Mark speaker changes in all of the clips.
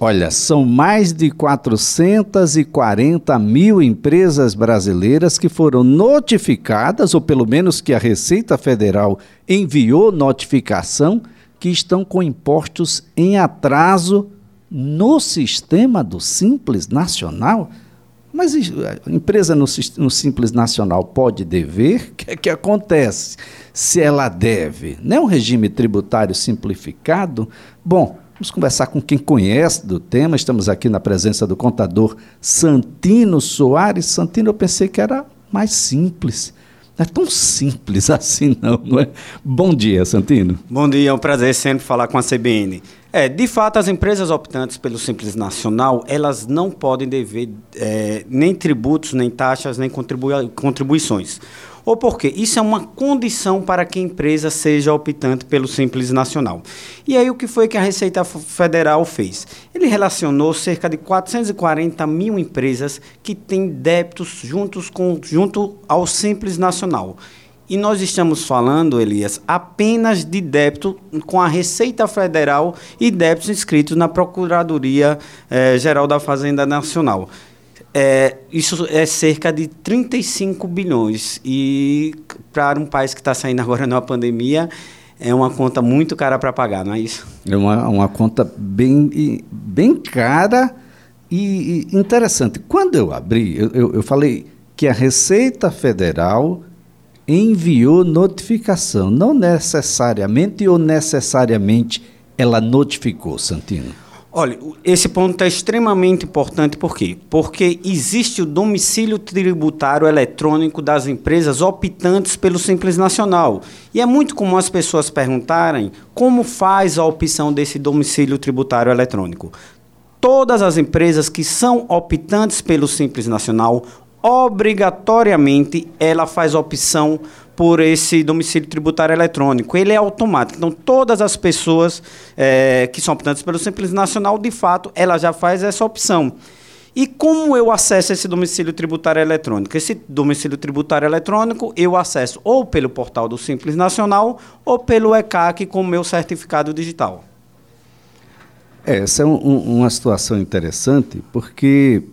Speaker 1: Olha, são mais de 440 mil empresas brasileiras que foram notificadas, ou pelo menos que a Receita Federal enviou notificação, que estão com impostos em atraso no sistema do Simples Nacional. Mas a empresa no, no, Simples Nacional pode dever? O que, é que acontece se ela deve? Não é um regime tributário simplificado? Bom, Vamos conversar com quem conhece do tema. Estamos aqui na presença do contador Santino Soares. Santino, eu pensei que era mais simples. Não é tão simples assim, não, não é? Bom dia, Santino.
Speaker 2: Bom dia, é um prazer sempre falar com a CBN. É, de fato, as empresas optantes pelo Simples Nacional, elas não podem dever é, nem tributos, nem taxas, nem contribui contribuições. Ou porque isso é uma condição para que a empresa seja optante pelo Simples Nacional. E aí o que foi que a Receita Federal fez? Ele relacionou cerca de 440 mil empresas que têm débitos juntos com, junto ao Simples Nacional. E nós estamos falando, Elias, apenas de débito com a Receita Federal e débitos inscritos na Procuradoria eh, Geral da Fazenda Nacional. É, isso é cerca de 35 bilhões. E para um país que está saindo agora numa pandemia, é uma conta muito cara para pagar, não é isso?
Speaker 1: É uma, uma conta bem, bem cara e, e interessante. Quando eu abri, eu, eu, eu falei que a Receita Federal enviou notificação. Não necessariamente ou necessariamente ela notificou, Santino.
Speaker 2: Olha, esse ponto é extremamente importante, por quê? Porque existe o domicílio tributário eletrônico das empresas optantes pelo Simples Nacional. E é muito comum as pessoas perguntarem como faz a opção desse domicílio tributário eletrônico. Todas as empresas que são optantes pelo Simples Nacional, obrigatoriamente ela faz opção por esse domicílio tributário eletrônico. Ele é automático. Então, todas as pessoas é, que são optantes pelo Simples Nacional, de fato, ela já faz essa opção. E como eu acesso esse domicílio tributário eletrônico? Esse domicílio tributário eletrônico eu acesso ou pelo portal do Simples Nacional ou pelo ECAC com o meu certificado digital.
Speaker 1: É, essa é um, uma situação interessante porque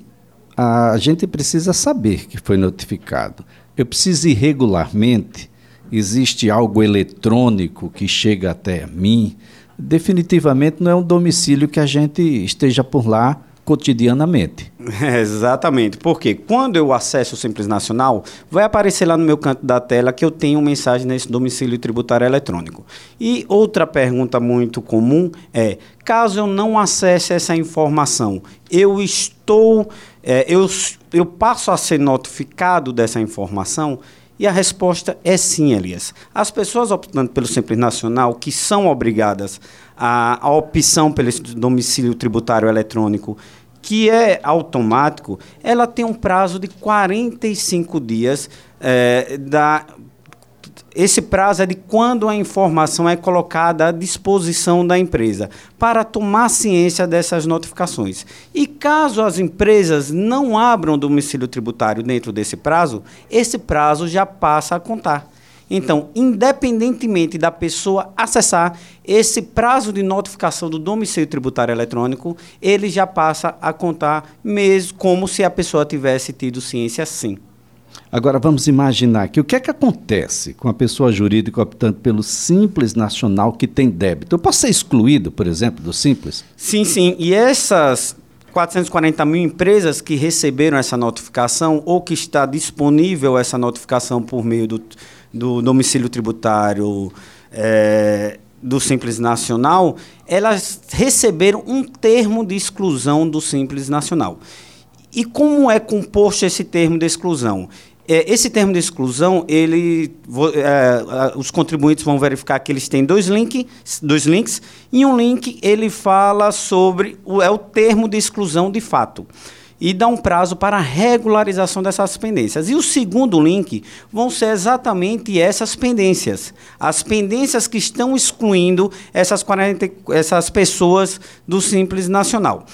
Speaker 1: a gente precisa saber que foi notificado. Eu preciso ir regularmente? Existe algo eletrônico que chega até mim? Definitivamente não é um domicílio que a gente esteja por lá cotidianamente.
Speaker 2: Exatamente, porque quando eu acesso o Simples Nacional, vai aparecer lá no meu canto da tela que eu tenho mensagem nesse domicílio tributário eletrônico. E outra pergunta muito comum é: caso eu não acesse essa informação, eu estou, é, eu, eu passo a ser notificado dessa informação? E a resposta é sim, Elias. As pessoas optando pelo Simples Nacional, que são obrigadas à, à opção pelo domicílio tributário eletrônico, que é automático, ela tem um prazo de 45 dias é, da, esse prazo é de quando a informação é colocada à disposição da empresa, para tomar ciência dessas notificações. E caso as empresas não abram domicílio tributário dentro desse prazo, esse prazo já passa a contar. Então, independentemente da pessoa acessar esse prazo de notificação do domicílio tributário eletrônico, ele já passa a contar mesmo como se a pessoa tivesse tido ciência sim.
Speaker 1: Agora vamos imaginar que o que é que acontece com a pessoa jurídica optando pelo Simples Nacional que tem débito? Eu posso ser excluído, por exemplo, do Simples?
Speaker 2: Sim, sim. E essas 440 mil empresas que receberam essa notificação ou que está disponível essa notificação por meio do, do domicílio tributário é, do Simples Nacional, elas receberam um termo de exclusão do Simples Nacional. E como é composto esse termo de exclusão? É, esse termo de exclusão, ele, é, os contribuintes vão verificar que eles têm dois, link, dois links, e um link ele fala sobre o, é o termo de exclusão de fato e dá um prazo para regularização dessas pendências. E o segundo link vão ser exatamente essas pendências. As pendências que estão excluindo essas, 40, essas pessoas do Simples Nacional.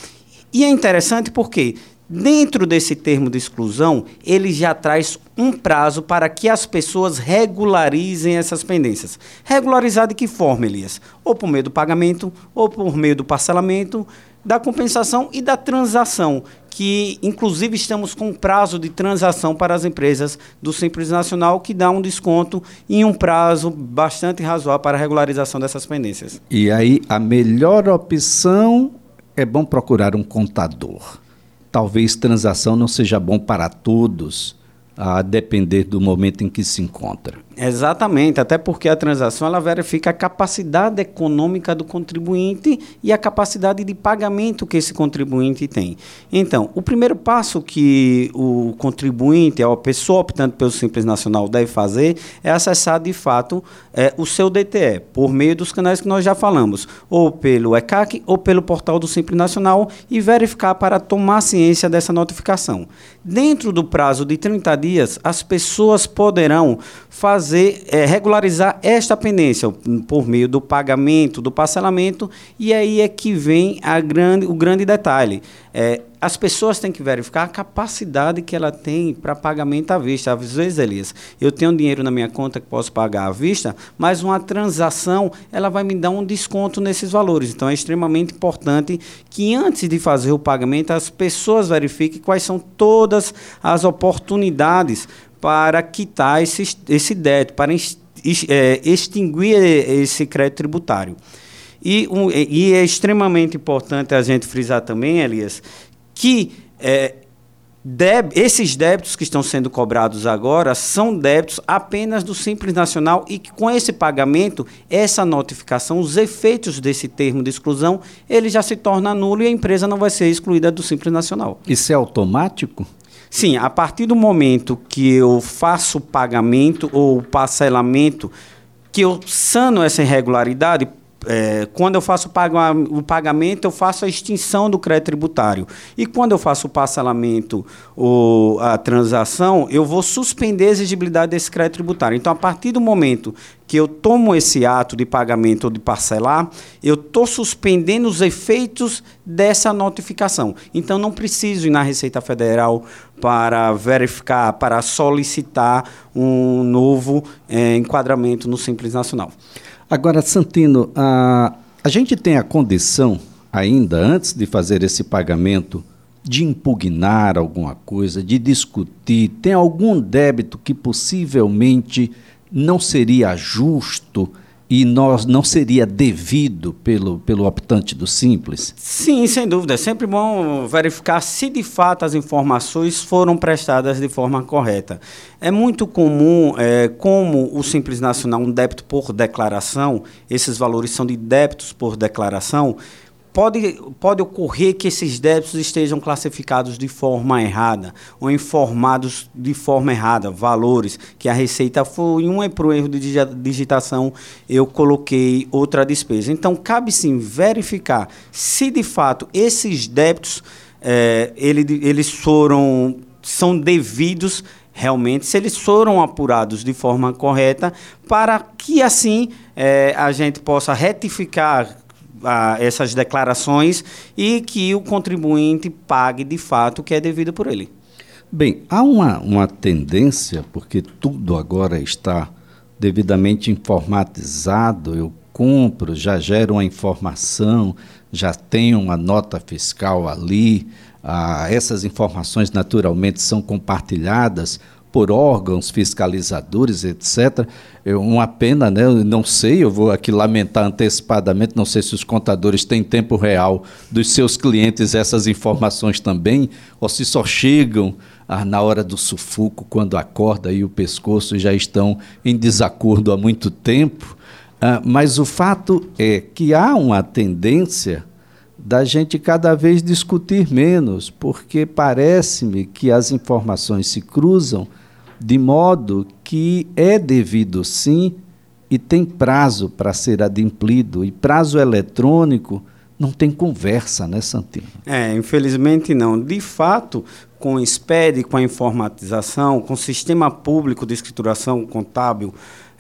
Speaker 2: E é interessante porque Dentro desse termo de exclusão, ele já traz um prazo para que as pessoas regularizem essas pendências. Regularizar de que forma, Elias? Ou por meio do pagamento, ou por meio do parcelamento, da compensação e da transação, que inclusive estamos com prazo de transação para as empresas do Simples Nacional, que dá um desconto em um prazo bastante razoável para a regularização dessas pendências.
Speaker 1: E aí, a melhor opção é bom procurar um contador. Talvez transação não seja bom para todos, a depender do momento em que se encontra.
Speaker 2: Exatamente, até porque a transação ela verifica a capacidade econômica do contribuinte e a capacidade de pagamento que esse contribuinte tem. Então, o primeiro passo que o contribuinte, a pessoa optando pelo Simples Nacional deve fazer é acessar de fato é, o seu DTE, por meio dos canais que nós já falamos, ou pelo ECAC ou pelo portal do Simples Nacional e verificar para tomar ciência dessa notificação. Dentro do prazo de 30 dias, as pessoas poderão fazer fazer é, regularizar esta pendência por meio do pagamento, do parcelamento, e aí é que vem a grande, o grande detalhe. É, as pessoas têm que verificar a capacidade que ela tem para pagamento à vista. Às vezes, Elias, eu tenho dinheiro na minha conta que posso pagar à vista, mas uma transação ela vai me dar um desconto nesses valores. Então é extremamente importante que antes de fazer o pagamento as pessoas verifiquem quais são todas as oportunidades para quitar esse, esse débito, para é, extinguir esse crédito tributário. E, um, e é extremamente importante a gente frisar também, Elias, que é, deb esses débitos que estão sendo cobrados agora são débitos apenas do Simples Nacional e que com esse pagamento, essa notificação, os efeitos desse termo de exclusão, ele já se torna nulo e a empresa não vai ser excluída do Simples Nacional.
Speaker 1: Isso é automático?
Speaker 2: Sim, a partir do momento que eu faço o pagamento ou parcelamento, que eu sano essa irregularidade, é, quando eu faço o pagamento, eu faço a extinção do crédito tributário. E quando eu faço o parcelamento ou a transação, eu vou suspender a exigibilidade desse crédito tributário. Então, a partir do momento que eu tomo esse ato de pagamento ou de parcelar, eu estou suspendendo os efeitos dessa notificação. Então, não preciso ir na Receita Federal para verificar, para solicitar um novo é, enquadramento no Simples Nacional.
Speaker 1: Agora, Santino, a, a gente tem a condição, ainda antes de fazer esse pagamento, de impugnar alguma coisa, de discutir, tem algum débito que possivelmente não seria justo e nós não seria devido pelo, pelo optante do Simples?
Speaker 2: Sim, sem dúvida. É sempre bom verificar se de fato as informações foram prestadas de forma correta. É muito comum, é, como o Simples Nacional, um débito por declaração, esses valores são de débitos por declaração, pode, pode ocorrer que esses débitos estejam classificados de forma errada ou informados de forma errada, valores que a receita foi um é para o erro de digitação, eu coloquei outra despesa. Então, cabe sim verificar se de fato esses débitos é, ele, eles foram são devidos realmente, se eles foram apurados de forma correta, para que assim é, a gente possa retificar a, essas declarações e que o contribuinte pague de fato o que é devido por ele.
Speaker 1: Bem, há uma, uma tendência, porque tudo agora está devidamente informatizado, eu compro, já gero uma informação, já tenho uma nota fiscal ali, ah, essas informações naturalmente são compartilhadas por órgãos fiscalizadores, etc. É uma pena, né? Eu não sei, eu vou aqui lamentar antecipadamente, não sei se os contadores têm tempo real dos seus clientes essas informações também, ou se só chegam ah, na hora do sufoco, quando acorda e o pescoço já estão em desacordo há muito tempo. Ah, mas o fato é que há uma tendência da gente cada vez discutir menos, porque parece-me que as informações se cruzam de modo que é devido sim e tem prazo para ser adimplido, e prazo eletrônico não tem conversa, né, Santino?
Speaker 2: É, infelizmente não. De fato, com o SPED, com a informatização, com o sistema público de escrituração contábil,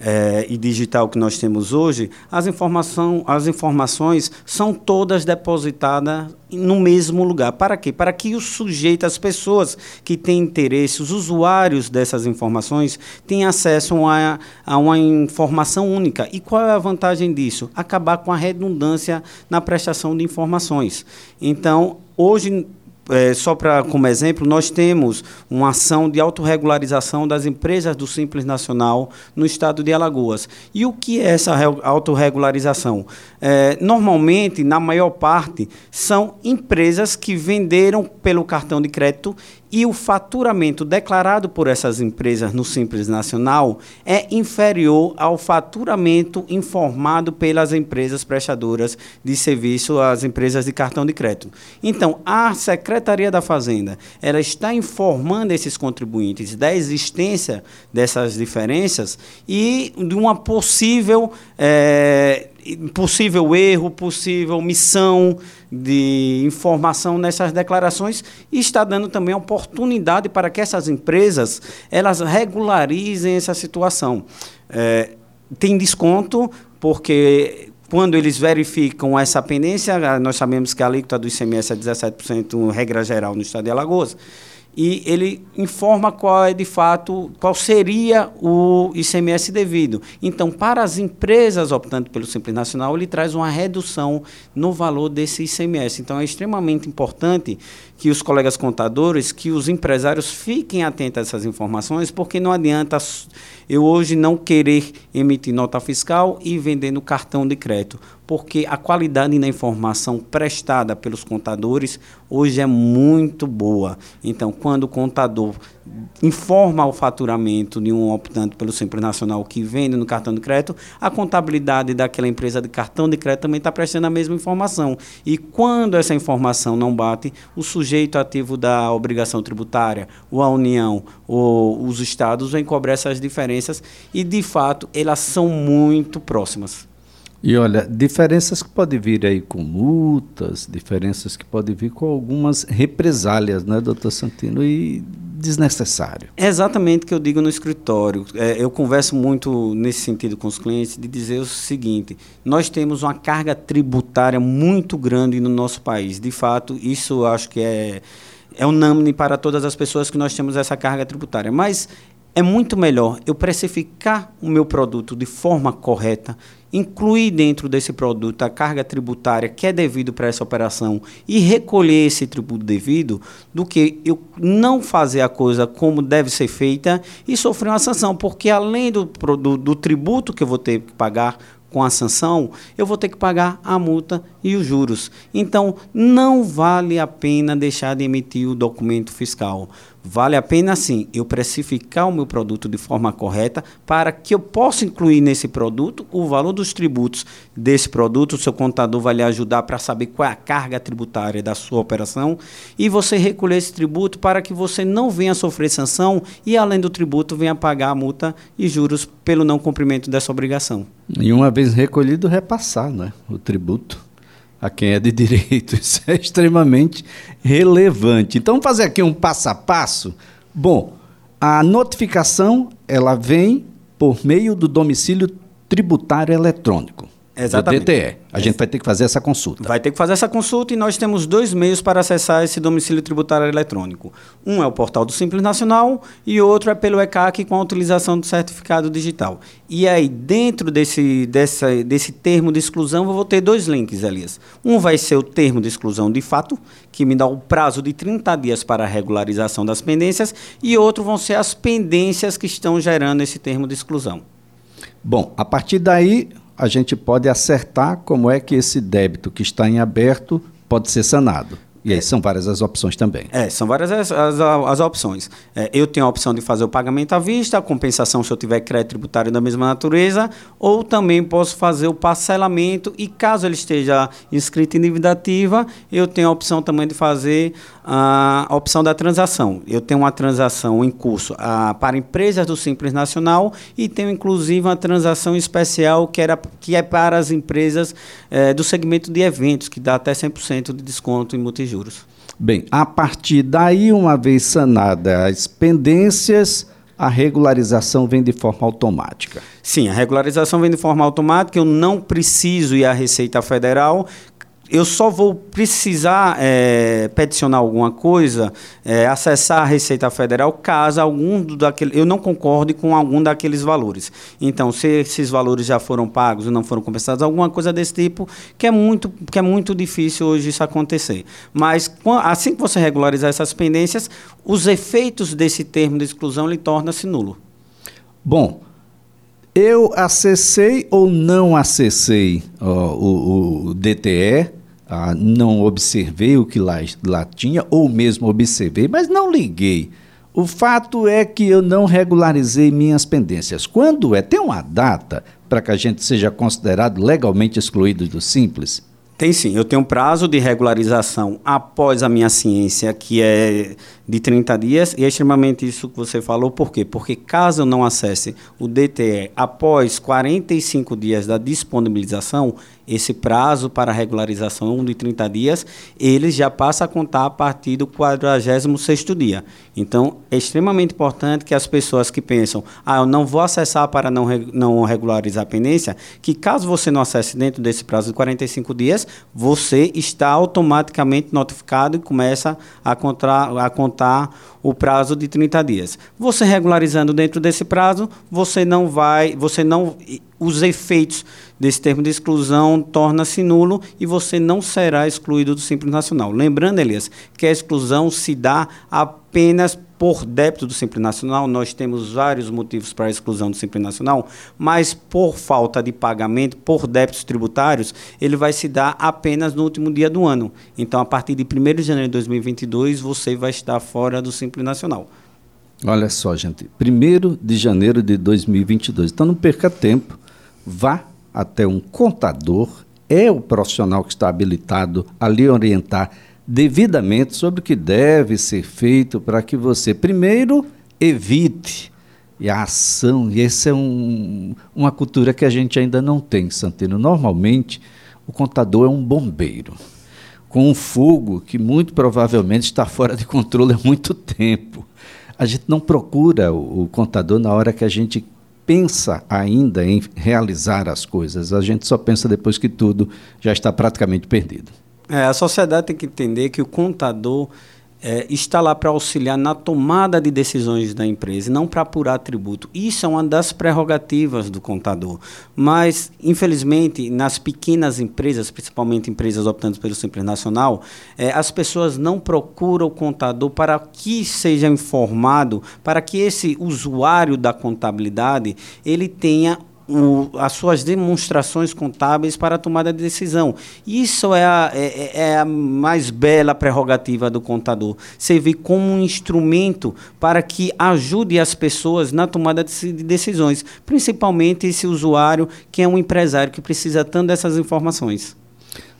Speaker 2: é, e digital que nós temos hoje, as, informação, as informações são todas depositadas no mesmo lugar. Para quê? Para que o sujeito, as pessoas que têm interesse, os usuários dessas informações, tenham acesso a, a uma informação única. E qual é a vantagem disso? Acabar com a redundância na prestação de informações. Então, hoje é, só para como exemplo, nós temos uma ação de autorregularização das empresas do Simples Nacional no estado de Alagoas. E o que é essa autorregularização? É, normalmente, na maior parte, são empresas que venderam pelo cartão de crédito e o faturamento declarado por essas empresas no Simples Nacional é inferior ao faturamento informado pelas empresas prestadoras de serviço, as empresas de cartão de crédito. Então, a Secretaria da Fazenda, ela está informando esses contribuintes da existência dessas diferenças e de uma possível é, possível erro, possível omissão de informação nessas declarações e está dando também oportunidade para que essas empresas elas regularizem essa situação. É, tem desconto porque quando eles verificam essa pendência, nós sabemos que a alíquota do ICMS é 17% regra geral no estado de Alagoas, e ele informa qual é de fato, qual seria o ICMS devido. Então, para as empresas optando pelo Simples Nacional, ele traz uma redução no valor desse ICMS. Então, é extremamente importante que os colegas contadores, que os empresários fiquem atentos a essas informações, porque não adianta eu hoje não querer emitir nota fiscal e vender no cartão de crédito, porque a qualidade da informação prestada pelos contadores hoje é muito boa. Então, quando o contador informa o faturamento de um optante pelo Simples Nacional que vende no cartão de crédito, a contabilidade daquela empresa de cartão de crédito também está prestando a mesma informação. E quando essa informação não bate, o sujeito ativo da obrigação tributária, ou a União, ou os estados, vem cobrar essas diferenças e, de fato, elas são muito próximas.
Speaker 1: E olha, diferenças que podem vir aí com multas, diferenças que podem vir com algumas represálias, né, doutor Santino? E desnecessário.
Speaker 2: É exatamente o que eu digo no escritório. É, eu converso muito nesse sentido com os clientes de dizer o seguinte: nós temos uma carga tributária muito grande no nosso país. De fato, isso acho que é, é unânime para todas as pessoas que nós temos essa carga tributária. Mas é muito melhor eu precificar o meu produto de forma correta, incluir dentro desse produto a carga tributária que é devido para essa operação e recolher esse tributo devido, do que eu não fazer a coisa como deve ser feita e sofrer uma sanção, porque além do, do, do tributo que eu vou ter que pagar com a sanção, eu vou ter que pagar a multa e os juros. Então, não vale a pena deixar de emitir o documento fiscal. Vale a pena, sim, eu precificar o meu produto de forma correta para que eu possa incluir nesse produto o valor dos tributos desse produto. O seu contador vai lhe ajudar para saber qual é a carga tributária da sua operação e você recolher esse tributo para que você não venha sofrer sanção e, além do tributo, venha pagar a multa e juros pelo não cumprimento dessa obrigação.
Speaker 1: E uma vez recolhido, repassar né, o tributo a quem é de direito. Isso é extremamente relevante. Então, vamos fazer aqui um passo a passo. Bom, a notificação ela vem por meio do domicílio tributário eletrônico.
Speaker 2: Exatamente.
Speaker 1: Do DTE. A gente vai ter que fazer essa consulta.
Speaker 2: Vai ter que fazer essa consulta e nós temos dois meios para acessar esse domicílio tributário eletrônico. Um é o portal do Simples Nacional e outro é pelo ECAC com a utilização do certificado digital. E aí, dentro desse, dessa, desse termo de exclusão, eu vou ter dois links, Elias. Um vai ser o termo de exclusão de fato, que me dá o prazo de 30 dias para a regularização das pendências, e outro vão ser as pendências que estão gerando esse termo de exclusão.
Speaker 1: Bom, a partir daí, a gente pode acertar como é que esse débito que está em aberto pode ser sanado. E aí é. são várias as opções também.
Speaker 2: É, são várias as, as, as opções. É, eu tenho a opção de fazer o pagamento à vista, a compensação se eu tiver crédito tributário da mesma natureza, ou também posso fazer o parcelamento e caso ele esteja inscrito em dívida ativa, eu tenho a opção também de fazer a opção da transação. Eu tenho uma transação em curso a, para empresas do Simples Nacional e tenho inclusive uma transação especial que, era, que é para as empresas é, do segmento de eventos, que dá até 100% de desconto em multijuros.
Speaker 1: Bem, a partir daí, uma vez sanada as pendências, a regularização vem de forma automática.
Speaker 2: Sim, a regularização vem de forma automática. Eu não preciso ir à Receita Federal eu só vou precisar é, peticionar alguma coisa, é, acessar a Receita Federal, caso algum daquele, eu não concorde com algum daqueles valores. Então, se esses valores já foram pagos ou não foram compensados, alguma coisa desse tipo, que é muito, que é muito difícil hoje isso acontecer. Mas assim que você regularizar essas pendências, os efeitos desse termo de exclusão lhe torna-se nulo.
Speaker 1: Bom, eu acessei ou não acessei ó, o, o DTE ah, não observei o que lá, lá tinha, ou mesmo observei, mas não liguei. O fato é que eu não regularizei minhas pendências. Quando é? Tem uma data para que a gente seja considerado legalmente excluído do Simples?
Speaker 2: Tem sim. Eu tenho um prazo de regularização após a minha ciência, que é de 30 dias, e é extremamente isso que você falou. Por quê? Porque caso eu não acesse o DTE após 45 dias da disponibilização, esse prazo para regularização de 30 dias, ele já passa a contar a partir do 46º dia. Então, é extremamente importante que as pessoas que pensam, ah, eu não vou acessar para não, não regularizar a pendência, que caso você não acesse dentro desse prazo de 45 dias, você está automaticamente notificado e começa a contar, a contar o prazo de 30 dias. Você regularizando dentro desse prazo, você não vai, você não os efeitos desse termo de exclusão torna-se nulo e você não será excluído do Simples Nacional. Lembrando, Elias, que a exclusão se dá apenas por débito do Simples Nacional. Nós temos vários motivos para a exclusão do Simples Nacional, mas por falta de pagamento, por débitos tributários, ele vai se dar apenas no último dia do ano. Então, a partir de 1 de janeiro de 2022, você vai estar fora do Simples Nacional.
Speaker 1: Olha só, gente, 1 de janeiro de 2022. Então, não perca tempo vá até um contador, é o profissional que está habilitado a lhe orientar devidamente sobre o que deve ser feito para que você, primeiro, evite a ação, e essa é um, uma cultura que a gente ainda não tem, Santino. Normalmente, o contador é um bombeiro, com um fogo que muito provavelmente está fora de controle há muito tempo. A gente não procura o, o contador na hora que a gente pensa ainda em realizar as coisas. A gente só pensa depois que tudo já está praticamente perdido.
Speaker 2: É, a sociedade tem que entender que o contador é, está lá para auxiliar na tomada de decisões da empresa, não para apurar tributo. Isso é uma das prerrogativas do contador. Mas, infelizmente, nas pequenas empresas, principalmente empresas optando pelo Simples Nacional, é, as pessoas não procuram o contador para que seja informado, para que esse usuário da contabilidade ele tenha o, as suas demonstrações contábeis para a tomada de decisão. Isso é a, é, é, é a mais bela prerrogativa do contador. Servir como um instrumento para que ajude as pessoas na tomada de decisões, principalmente esse usuário que é um empresário que precisa tanto dessas informações.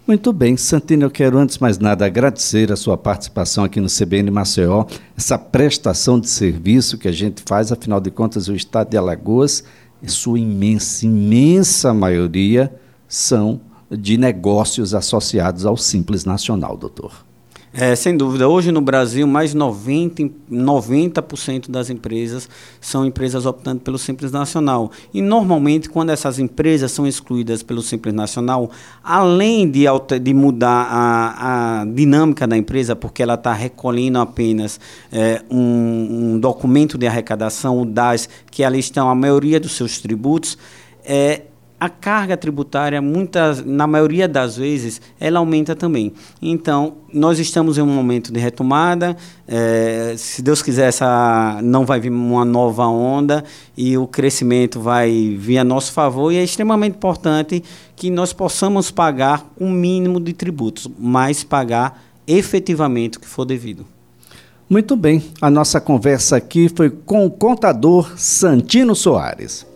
Speaker 1: Muito bem, Santino, eu quero antes mais nada agradecer a sua participação aqui no CBN Maceió, essa prestação de serviço que a gente faz, afinal de contas, o Estado de Alagoas sua imensa, imensa maioria, são de negócios associados ao Simples Nacional, doutor.
Speaker 2: É, sem dúvida. Hoje no Brasil, mais de 90%, 90 das empresas são empresas optando pelo Simples Nacional. E normalmente, quando essas empresas são excluídas pelo Simples Nacional, além de, de mudar a, a dinâmica da empresa, porque ela está recolhendo apenas é, um, um documento de arrecadação, o DAS, que ali estão a maioria dos seus tributos, é, a carga tributária, muitas, na maioria das vezes, ela aumenta também. Então, nós estamos em um momento de retomada. É, se Deus quiser, essa não vai vir uma nova onda e o crescimento vai vir a nosso favor. E é extremamente importante que nós possamos pagar o um mínimo de tributos, mas pagar efetivamente o que for devido.
Speaker 1: Muito bem, a nossa conversa aqui foi com o contador Santino Soares.